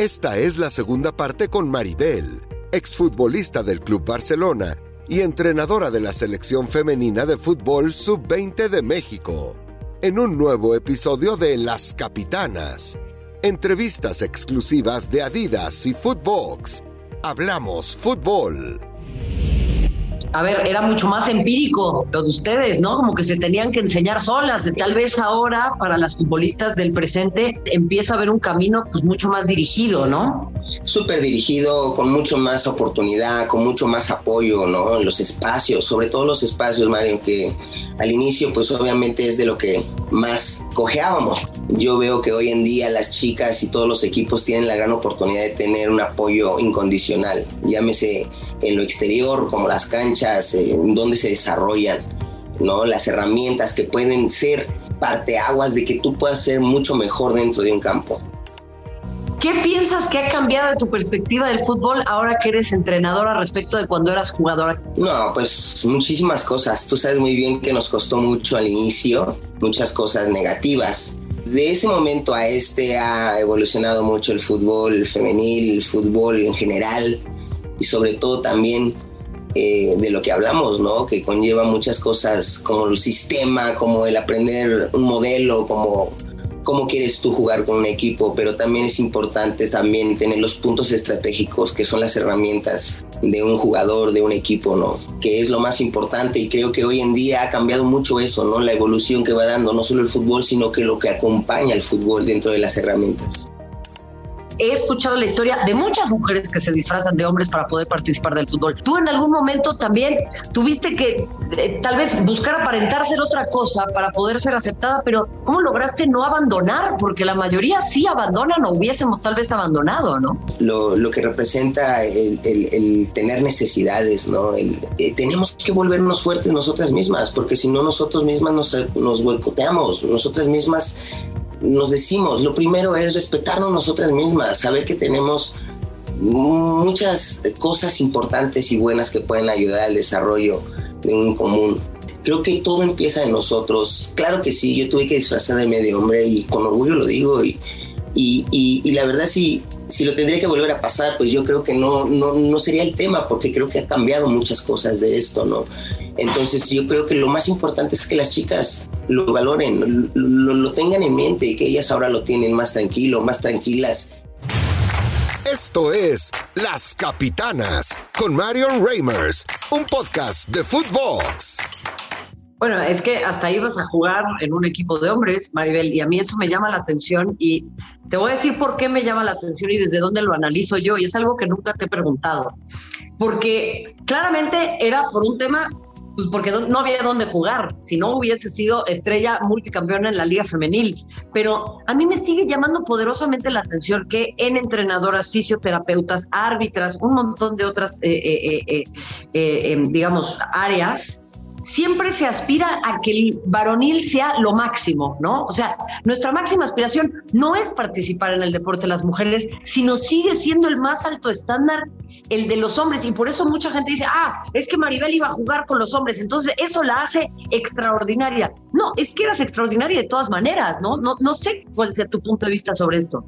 Esta es la segunda parte con Maribel, exfutbolista del Club Barcelona y entrenadora de la selección femenina de fútbol sub-20 de México, en un nuevo episodio de Las Capitanas. Entrevistas exclusivas de Adidas y Footbox. Hablamos fútbol a ver, era mucho más empírico lo de ustedes, ¿no? Como que se tenían que enseñar solas. Tal vez ahora para las futbolistas del presente empieza a haber un camino pues mucho más dirigido, ¿no? Súper dirigido, con mucho más oportunidad, con mucho más apoyo, ¿no? En los espacios, sobre todo los espacios, Mario, que al inicio pues obviamente es de lo que más cojeábamos. Yo veo que hoy en día las chicas y todos los equipos tienen la gran oportunidad de tener un apoyo incondicional, llámese en lo exterior, como las canchas, eh, donde se desarrollan, ¿no? Las herramientas que pueden ser parteaguas de que tú puedas ser mucho mejor dentro de un campo. ¿Qué piensas que ha cambiado de tu perspectiva del fútbol ahora que eres entrenadora respecto de cuando eras jugadora? No, pues muchísimas cosas. Tú sabes muy bien que nos costó mucho al inicio, muchas cosas negativas. De ese momento a este ha evolucionado mucho el fútbol femenil, el fútbol en general y sobre todo también eh, de lo que hablamos, ¿no? Que conlleva muchas cosas como el sistema, como el aprender un modelo, como cómo quieres tú jugar con un equipo, pero también es importante también tener los puntos estratégicos, que son las herramientas de un jugador, de un equipo, ¿no? Que es lo más importante y creo que hoy en día ha cambiado mucho eso, ¿no? La evolución que va dando no solo el fútbol, sino que lo que acompaña al fútbol dentro de las herramientas he escuchado la historia de muchas mujeres que se disfrazan de hombres para poder participar del fútbol. Tú en algún momento también tuviste que eh, tal vez buscar aparentar ser otra cosa para poder ser aceptada, pero ¿cómo lograste no abandonar? Porque la mayoría sí abandonan o hubiésemos tal vez abandonado, ¿no? Lo, lo que representa el, el, tener necesidades, ¿no? Eh, tenemos que volvernos fuertes nosotras mismas, porque si no nosotros mismas nos, nos boicoteamos, nosotras mismas nos decimos, lo primero es respetarnos nosotras mismas, saber que tenemos muchas cosas importantes y buenas que pueden ayudar al desarrollo de un común. Creo que todo empieza en nosotros. Claro que sí, yo tuve que disfrazarme de hombre y con orgullo lo digo. Y, y, y, la verdad, si, si lo tendría que volver a pasar, pues yo creo que no, no, no sería el tema, porque creo que ha cambiado muchas cosas de esto, ¿no? Entonces yo creo que lo más importante es que las chicas lo valoren, lo, tengan en mente y que ellas ahora lo tienen más tranquilo, más tranquilas. Esto es Las Capitanas con Marion Reimers, un podcast de Footbox. Bueno, es que hasta ibas a jugar en un equipo de hombres, Maribel, y a mí eso me llama la atención y te voy a decir por qué me llama la atención y desde dónde lo analizo yo, y es algo que nunca te he preguntado. Porque claramente era por un tema pues porque no, había dónde jugar, si no hubiese sido estrella multicampeona en la liga femenil. Pero a mí me sigue llamando poderosamente la atención que en entrenadoras, fisioterapeutas, árbitras, un montón de otras, eh, eh, eh, digamos, áreas, siempre se aspira a que el varonil sea lo máximo, ¿no? O sea, nuestra máxima aspiración no es participar en el deporte de las mujeres, sino sigue siendo el más alto estándar el de los hombres. Y por eso mucha gente dice, ah, es que Maribel iba a jugar con los hombres, entonces eso la hace extraordinaria. No, es que eras extraordinaria de todas maneras, ¿no? No, no sé cuál sea tu punto de vista sobre esto.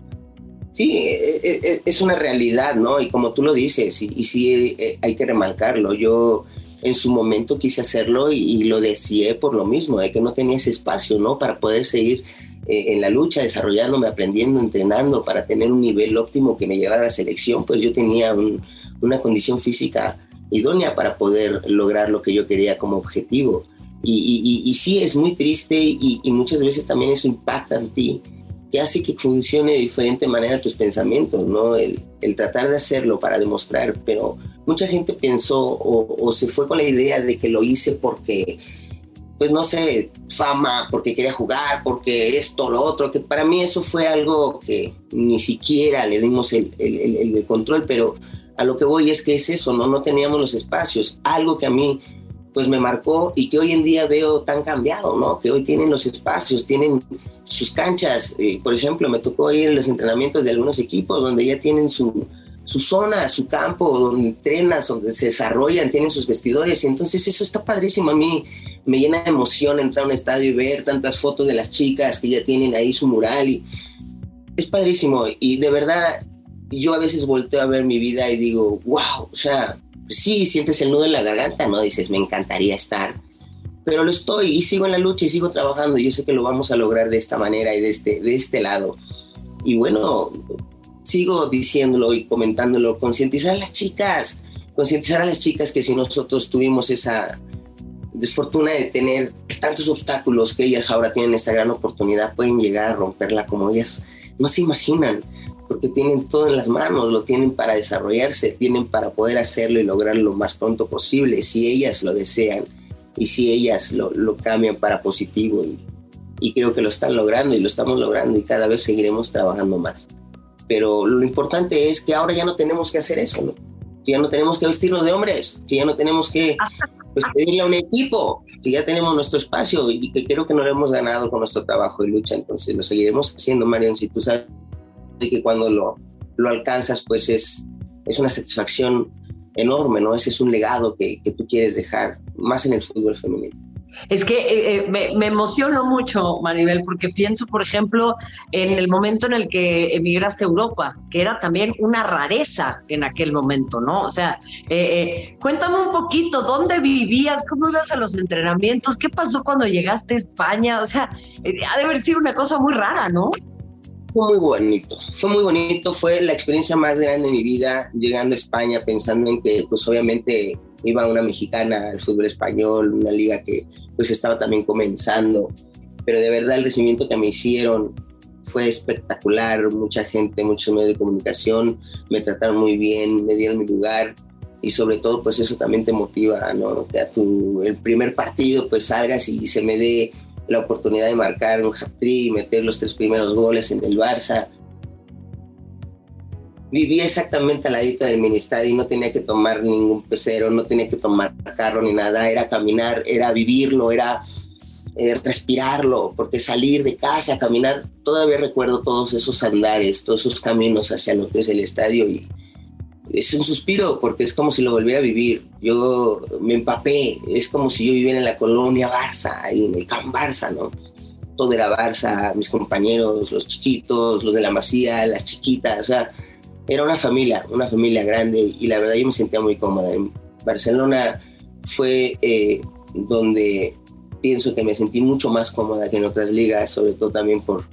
Sí, e, e, e, es una realidad, ¿no? Y como tú lo dices, y, y sí eh, hay que remarcarlo, yo en su momento quise hacerlo y, lo deseé por lo mismo, de que no tenía ese espacio, ¿no? Para poder seguir eh, en la lucha, desarrollándome, aprendiendo, entrenando, para tener un nivel óptimo que me llevara a la selección, pues yo tenía una condición física idónea para poder lograr lo que yo quería como objetivo. Y, y, sí, es muy triste y, muchas veces también eso impacta en ti, que hace que funcione de diferente manera tus pensamientos, ¿no? El, el tratar de hacerlo para demostrar, pero mucha gente pensó o, se fue con la idea de que lo hice porque, pues no sé, fama, porque quería jugar, porque esto, lo otro, que para mí eso fue algo que ni siquiera le dimos el, el, control, pero a lo que voy es que es eso, ¿no? No teníamos los espacios, algo que a mí pues me marcó y que hoy en día veo tan cambiado, ¿no? Que hoy tienen los espacios, tienen sus canchas, eh, por ejemplo, me tocó ir en los entrenamientos de algunos equipos donde ya tienen su, su zona, su campo, donde entrenan, donde se desarrollan, tienen sus vestidores. Y entonces eso está padrísimo. A mí me llena de emoción entrar a un estadio y ver tantas fotos de las chicas que ya tienen ahí su mural. Y es padrísimo. Y de verdad, yo a veces volteo a ver mi vida y digo, wow, o sea, sí, sientes el nudo en la garganta, ¿no? Dices, me encantaría estar, pero lo estoy y sigo en la lucha y sigo trabajando. Yo sé que lo vamos a lograr de esta manera y de este, de este lado. Y bueno, sigo diciéndolo y comentándolo, concientizar a las chicas, concientizar a las chicas que si nosotros tuvimos esa desfortuna de tener tantos obstáculos que ellas ahora tienen esta gran oportunidad, pueden llegar a romperla como ellas no se imaginan, porque tienen todo en las manos, lo tienen para desarrollarse, tienen para poder hacerlo y lograrlo lo más pronto posible, si ellas lo desean y si ellas lo, cambian para positivo. Y, y creo que lo están logrando y lo estamos logrando y cada vez seguiremos trabajando más. Pero lo importante es que ahora ya no tenemos que hacer eso, ¿no? que ya no tenemos que vestirnos de hombres, que ya no tenemos que pues, pedirle a un equipo, que ya tenemos nuestro espacio y que creo que no lo hemos ganado con nuestro trabajo y lucha, entonces lo seguiremos haciendo, Marion, si tú sabes que cuando lo, lo alcanzas, pues es, es una satisfacción enorme, ¿no? Ese es un legado que, que tú quieres dejar, más en el fútbol femenino. Es que eh, eh, me, me, emociono mucho, Maribel, porque pienso, por ejemplo, en el momento en el que emigraste a Europa, que era también una rareza en aquel momento, ¿no? O sea, eh, cuéntame un poquito, ¿dónde vivías? ¿Cómo ibas a los entrenamientos? ¿Qué pasó cuando llegaste a España? O sea, ha de haber sido una cosa muy rara, ¿no? Fue muy bonito, fue muy bonito, fue la experiencia más grande de mi vida llegando a España pensando en que pues obviamente iba una mexicana al fútbol español, una liga que pues estaba también comenzando, pero de verdad el recibimiento que me hicieron fue espectacular, mucha gente, muchos medios de comunicación me trataron muy bien, me dieron mi lugar y sobre todo pues eso también te motiva, ¿no? Que a tu, el primer partido pues salgas y se me dé la oportunidad de marcar un hat-trick y meter los tres primeros goles en el Barça, vivía exactamente al ladito del ministerio y no tenía que tomar ningún pecero, no tenía que tomar carro ni nada, era caminar, era vivirlo, era eh, respirarlo, porque salir de casa, caminar, todavía recuerdo todos esos andares, todos esos caminos hacia lo que es el estadio y es un suspiro porque es como si lo volviera a vivir. Yo me empapé, es como si yo viviera en la colonia Barça, ahí en el Camp Barça, ¿no? Todo era Barça, mis compañeros, los chiquitos, los de la masía, las chiquitas, o sea, era una familia, una familia grande y la verdad yo me sentía muy cómoda. En Barcelona fue eh, donde pienso que me sentí mucho más cómoda que en otras ligas, sobre todo también por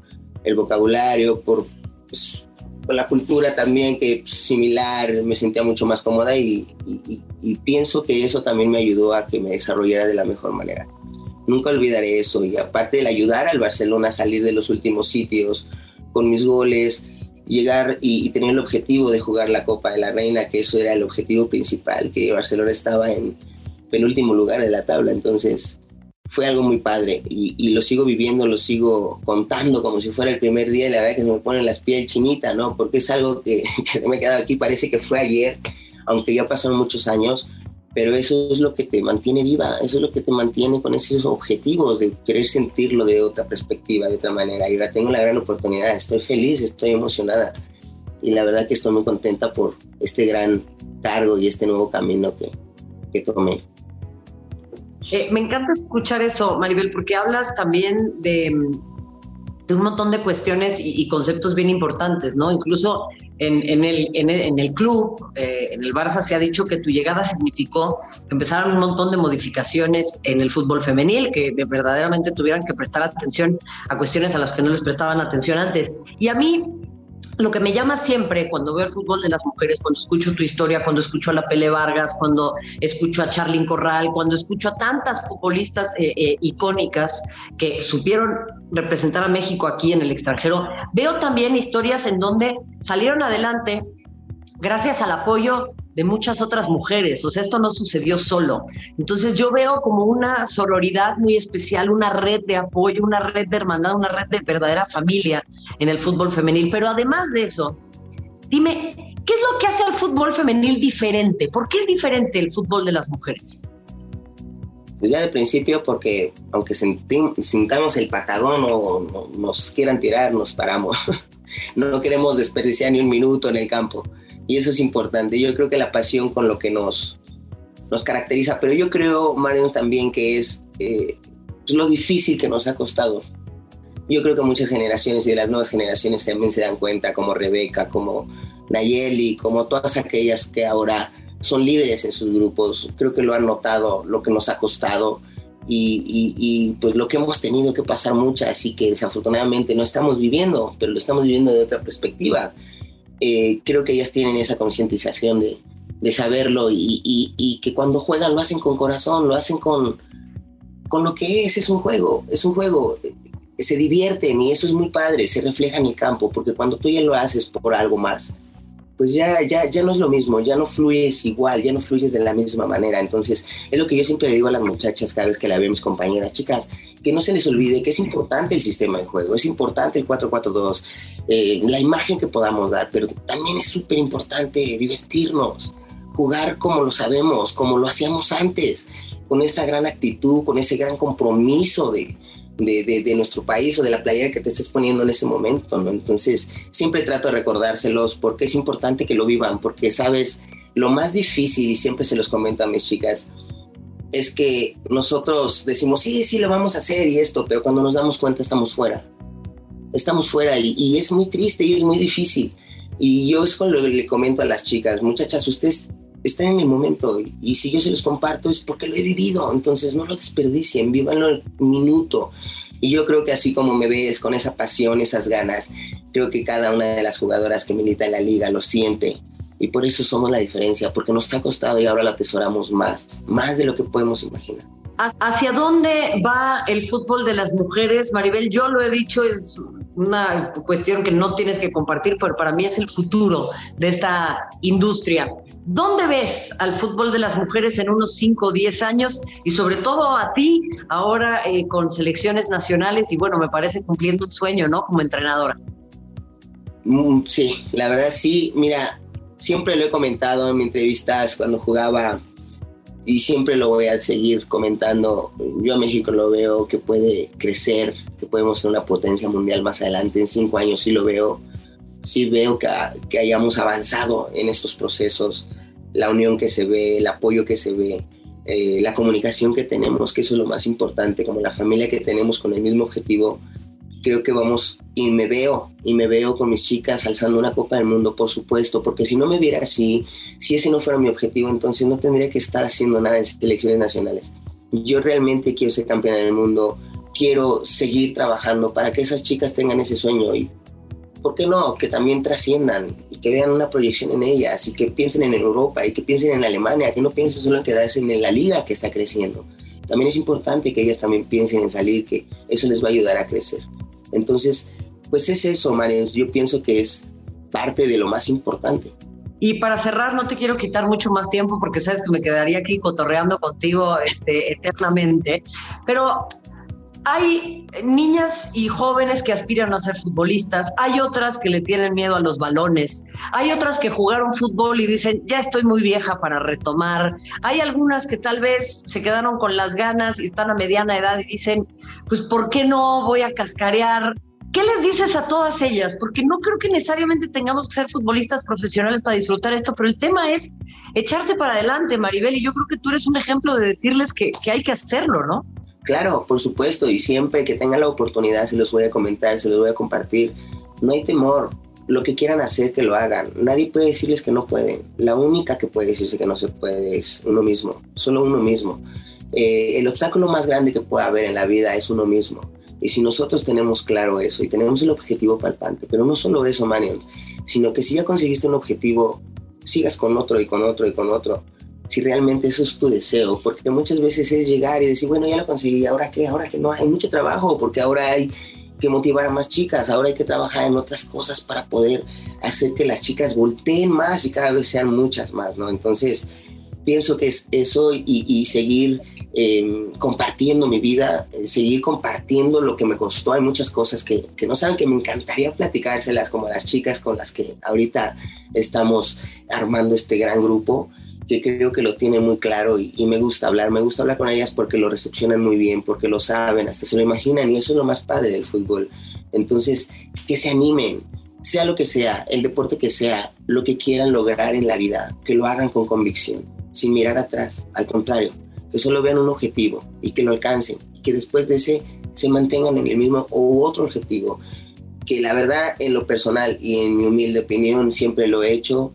el vocabulario, por, pues, la cultura también que similar, me sentía mucho más cómoda y, y, pienso que eso también me ayudó a que me desarrollara de la mejor manera. Nunca olvidaré eso y aparte de ayudar al Barcelona a salir de los últimos sitios con mis goles, llegar y, tener el objetivo de jugar la Copa de la Reina, que eso era el objetivo principal, que Barcelona estaba en penúltimo lugar de la tabla, entonces fue algo muy padre y, lo sigo viviendo, lo sigo contando como si fuera el primer día y la verdad que se me ponen las piel chinita, ¿no? Porque es algo que, me he quedado aquí, parece que fue ayer, aunque ya pasaron muchos años, pero eso es lo que te mantiene viva, eso es lo que te mantiene con esos objetivos de querer sentirlo de otra perspectiva, de otra manera. Y ahora tengo la gran oportunidad, estoy feliz, estoy emocionada y la verdad que estoy muy contenta por este gran cargo y este nuevo camino que, que tomé. Eh, me encanta escuchar eso, Maribel, porque hablas también de, de un montón de cuestiones y, conceptos bien importantes, ¿no? Incluso en, el, en, el, club, eh, en el Barça, se ha dicho que tu llegada significó que empezaron un montón de modificaciones en el fútbol femenil, que verdaderamente tuvieran que prestar atención a cuestiones a las que no les prestaban atención antes. Y a mí lo que me llama siempre cuando veo el fútbol de las mujeres, cuando escucho tu historia, cuando escucho a la Pele Vargas, cuando escucho a Charlyn Corral, cuando escucho a tantas futbolistas eh, eh, icónicas que supieron representar a México aquí en el extranjero, veo también historias en donde salieron adelante gracias al apoyo de muchas otras mujeres. O sea, esto no sucedió solo. Entonces yo veo como una sororidad muy especial, una red de apoyo, una red de hermandad, una red de verdadera familia en el fútbol femenil. Pero además de eso, dime, ¿qué es lo que hace al fútbol femenil diferente? ¿Por qué es diferente el fútbol de las mujeres? Pues ya de principio, porque aunque sintamos el patadón o nos quieran tirar, nos paramos. no queremos desperdiciar ni un minuto en el campo y eso es importante. Yo creo que la pasión con lo que nos, nos caracteriza, pero yo creo, Mariano, también que es eh, pues, lo difícil que nos ha costado. Yo creo que muchas generaciones y de las nuevas generaciones también se dan cuenta, como Rebeca, como Nayeli, como todas aquellas que ahora son líderes en sus grupos, creo que lo han notado, lo que nos ha costado y, pues lo que hemos tenido que pasar muchas y que desafortunadamente no estamos viviendo, pero lo estamos viviendo de otra perspectiva. Eh, creo que ellas tienen esa concientización de, de, saberlo y, y, que cuando juegan lo hacen con corazón, lo hacen con, con lo que es, es un juego, es un juego, se divierten y eso es muy padre, se refleja en el campo, porque cuando tú ya lo haces por algo más, pues ya, ya, ya no es lo mismo, ya no fluyes igual, ya no fluyes de la misma manera. Entonces, es lo que yo siempre le digo a las muchachas cada vez que la veo, mis compañeras, chicas, que no se les olvide que es importante el sistema de juego, es importante el 4-4-2, eh, la imagen que podamos dar, pero también es súper importante divertirnos, jugar como lo sabemos, como lo hacíamos antes, con esa gran actitud, con ese gran compromiso de, de, nuestro país o de la playa que te estés poniendo en ese momento, ¿no? Entonces, siempre trato de recordárselos porque es importante que lo vivan, porque, ¿sabes? Lo más difícil, y siempre se los comento a mis chicas, es que nosotros decimos, sí, sí, lo vamos a hacer y esto, pero cuando nos damos cuenta estamos fuera. Estamos fuera y, y es muy triste y es muy difícil. Y yo es con lo que le comento a las chicas, muchachas, ustedes están en el momento y, si yo se los comparto es porque lo he vivido, entonces no lo desperdicien, vívanlo el minuto. Y yo creo que así como me ves con esa pasión, esas ganas, creo que cada una de las jugadoras que milita en la liga lo siente. Y por eso somos la diferencia, porque nos ha costado y ahora lo atesoramos más, más de lo que podemos imaginar. ¿Hacia dónde va el fútbol de las mujeres, Maribel? Yo lo he dicho, es una cuestión que no tienes que compartir, pero para mí es el futuro de esta industria. ¿Dónde ves al fútbol de las mujeres en unos 5 o 10 años? Y sobre todo a ti, ahora eh, con selecciones nacionales y bueno, me parece cumpliendo un sueño, ¿no? Como entrenadora. Mm, sí, la verdad sí. Mira, siempre lo he comentado en mis entrevistas cuando jugaba y siempre lo voy a seguir comentando. Yo a México lo veo que puede crecer, que podemos ser una potencia mundial más adelante. En cinco años sí lo veo, sí veo que, hayamos avanzado en estos procesos, la unión que se ve, el apoyo que se ve. Eh, la comunicación que tenemos, que eso es lo más importante, como la familia que tenemos con el mismo objetivo, creo que vamos y me veo y me veo con mis chicas alzando una copa del mundo, por supuesto, porque si no me viera así, si ese no fuera mi objetivo, entonces no tendría que estar haciendo nada en selecciones nacionales. Yo realmente quiero ser campeona del mundo, quiero seguir trabajando para que esas chicas tengan ese sueño y, ¿por qué no? Que también trasciendan y que vean una proyección en ellas y que piensen en Europa y que piensen en Alemania, que no piensen solo en quedarse en la liga que está creciendo. También es importante que ellas también piensen en salir, que eso les va a ayudar a crecer. Entonces, pues es eso, Marian. Yo pienso que es parte de lo más importante. Y para cerrar, no te quiero quitar mucho más tiempo porque sabes que me quedaría aquí cotorreando contigo este, eternamente. Pero hay niñas y jóvenes que aspiran a ser futbolistas, hay otras que le tienen miedo a los balones, hay otras que jugaron fútbol y dicen, ya estoy muy vieja para retomar, hay algunas que tal vez se quedaron con las ganas y están a mediana edad y dicen, pues ¿por qué no voy a cascarear? ¿Qué les dices a todas ellas? Porque no creo que necesariamente tengamos que ser futbolistas profesionales para disfrutar esto, pero el tema es echarse para adelante, Maribel, y yo creo que tú eres un ejemplo de decirles que, que hay que hacerlo, ¿no? Claro, por supuesto, y siempre que tengan la oportunidad se los voy a comentar, se los voy a compartir. No hay temor, lo que quieran hacer, que lo hagan. Nadie puede decirles que no pueden. La única que puede decirse que no se puede es uno mismo, solo uno mismo. Eh, el obstáculo más grande que puede haber en la vida es uno mismo. Y si nosotros tenemos claro eso y tenemos el objetivo palpante, pero no solo eso, Manion, sino que si ya conseguiste un objetivo, sigas con otro y con otro y con otro si realmente eso es tu deseo, porque muchas veces es llegar y decir, bueno, ya lo conseguí, ahora qué, ahora que no hay mucho trabajo, porque ahora hay que motivar a más chicas, ahora hay que trabajar en otras cosas para poder hacer que las chicas volteen más y cada vez sean muchas más, ¿no? Entonces, pienso que es eso y, seguir em, compartiendo mi vida, eh, seguir compartiendo lo que me costó. Hay muchas cosas que, que, no saben que me encantaría platicárselas como las chicas con las que ahorita estamos armando este gran grupo que creo que lo tiene muy claro y, me gusta hablar. Me gusta hablar con ellas porque lo recepcionan muy bien, porque lo saben, hasta se lo imaginan y eso es lo más padre del fútbol. Entonces, que se animen, sea lo que sea, el deporte que sea, lo que quieran lograr en la vida, que lo hagan con convicción, sin mirar atrás. Al contrario, que solo vean un objetivo y que lo alcancen y que después de ese se mantengan en el mismo o otro objetivo que la verdad en lo personal y en mi humilde opinión siempre lo he hecho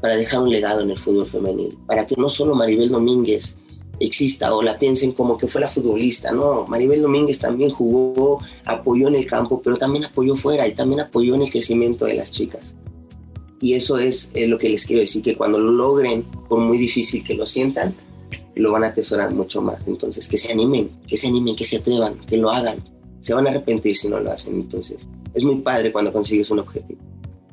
para dejar un legado en el fútbol femenino, para que no solo Maribel Domínguez exista o la piensen como que fue la futbolista, no, Maribel Domínguez también jugó, apoyó en el campo, pero también apoyó fuera y también apoyó en el crecimiento de las chicas. Y eso es, lo que les quiero decir, que cuando lo logren, por muy difícil que lo sientan, lo van a atesorar mucho más. Entonces, que se animen, que se animen, que se atrevan, que lo hagan. Se van a arrepentir si no lo hacen. Entonces, es muy padre cuando consigues un objetivo.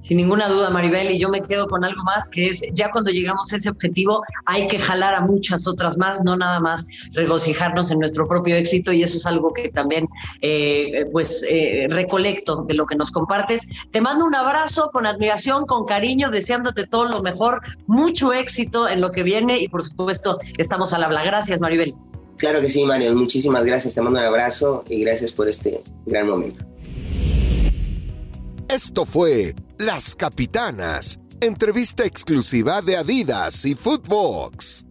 Sin ninguna duda, Maribel, y yo me quedo con algo más, que es ya cuando llegamos a ese objetivo hay que jalar a muchas otras más, no nada más regocijarnos en nuestro propio éxito, y eso es algo que también eh, pues eh, recolecto de lo que nos compartes. Te mando un abrazo con admiración, con cariño, deseándote todo lo mejor, mucho éxito en lo que viene y por supuesto estamos al habla. Gracias, Maribel. Claro que sí, Mario, muchísimas gracias, te mando un abrazo y gracias por este gran momento. Esto fue Las Capitanas, entrevista exclusiva de Adidas y Footbox.